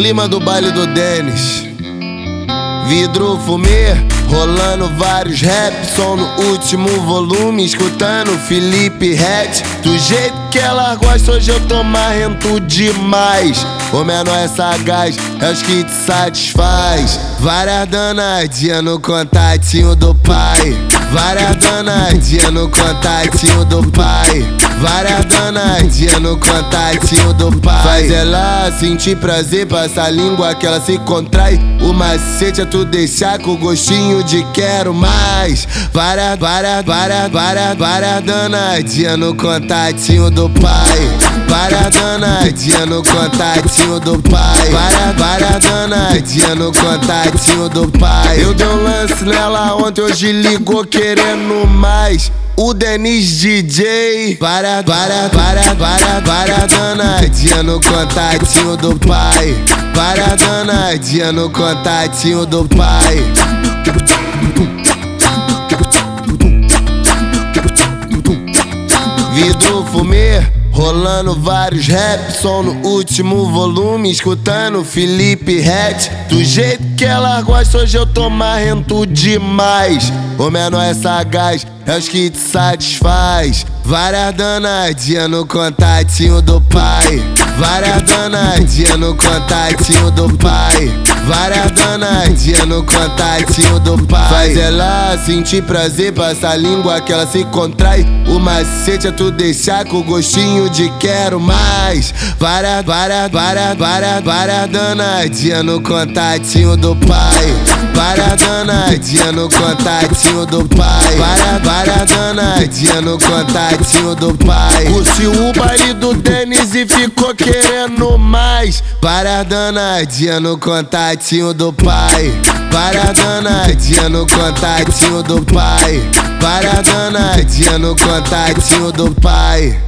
clima do baile do Denis. Vidro fumê, rolando vários rap, som no último volume, escutando Felipe Red. Do jeito que ela gosta, hoje eu tô marrento demais. O menor é sagaz, é os que te satisfaz. Várias danadinhas no contatinho do pai. Várias danadinhas no contatinho do pai. Várias danadinhas no contatinho do pai. Faz ela sentir prazer, passa a língua que ela se contrai. O macete é tu deixar com gostinho de quero mais. Várias, várias, várias, várias, várias danadinhas no contatinho do pai. Várias danadinhas no contatinho do pai. Várias, várias danadinhas no contatinho do pai. Eu dei um lance nela ontem, hoje ligou querendo mais. O Denis DJ, para, para, para, para, para, danadinha no contatinho do pai. Para, danadinha no contatinho do pai. Vidro fumê, rolando vários rap, som no último volume, escutando Felipe Red. Do jeito que ela gosta, hoje eu tô marrento demais. O menor é sagaz, é os que te satisfaz. Várias danadinhas no contatinho do pai. Várias danadinhas no contatinho do pai. Várias danadinhas no contatinho do pai. Faz ela sentir prazer, passa a língua que ela se contrai. O macete é tu deixar com gostinho de quero mais. Várias, várias, várias, várias, várias danadinhas no contatinho do pai. Várias danadinhas no contatinho do pai. Várias, várias danadinhas no contatinho do pai. Curtiu o baile do Denis e ficou querendo mais. Várias danadinhas no contatinho do pai. Várias danadinhas no contatinho do pai. Várias danadinhas no contatinho do pai.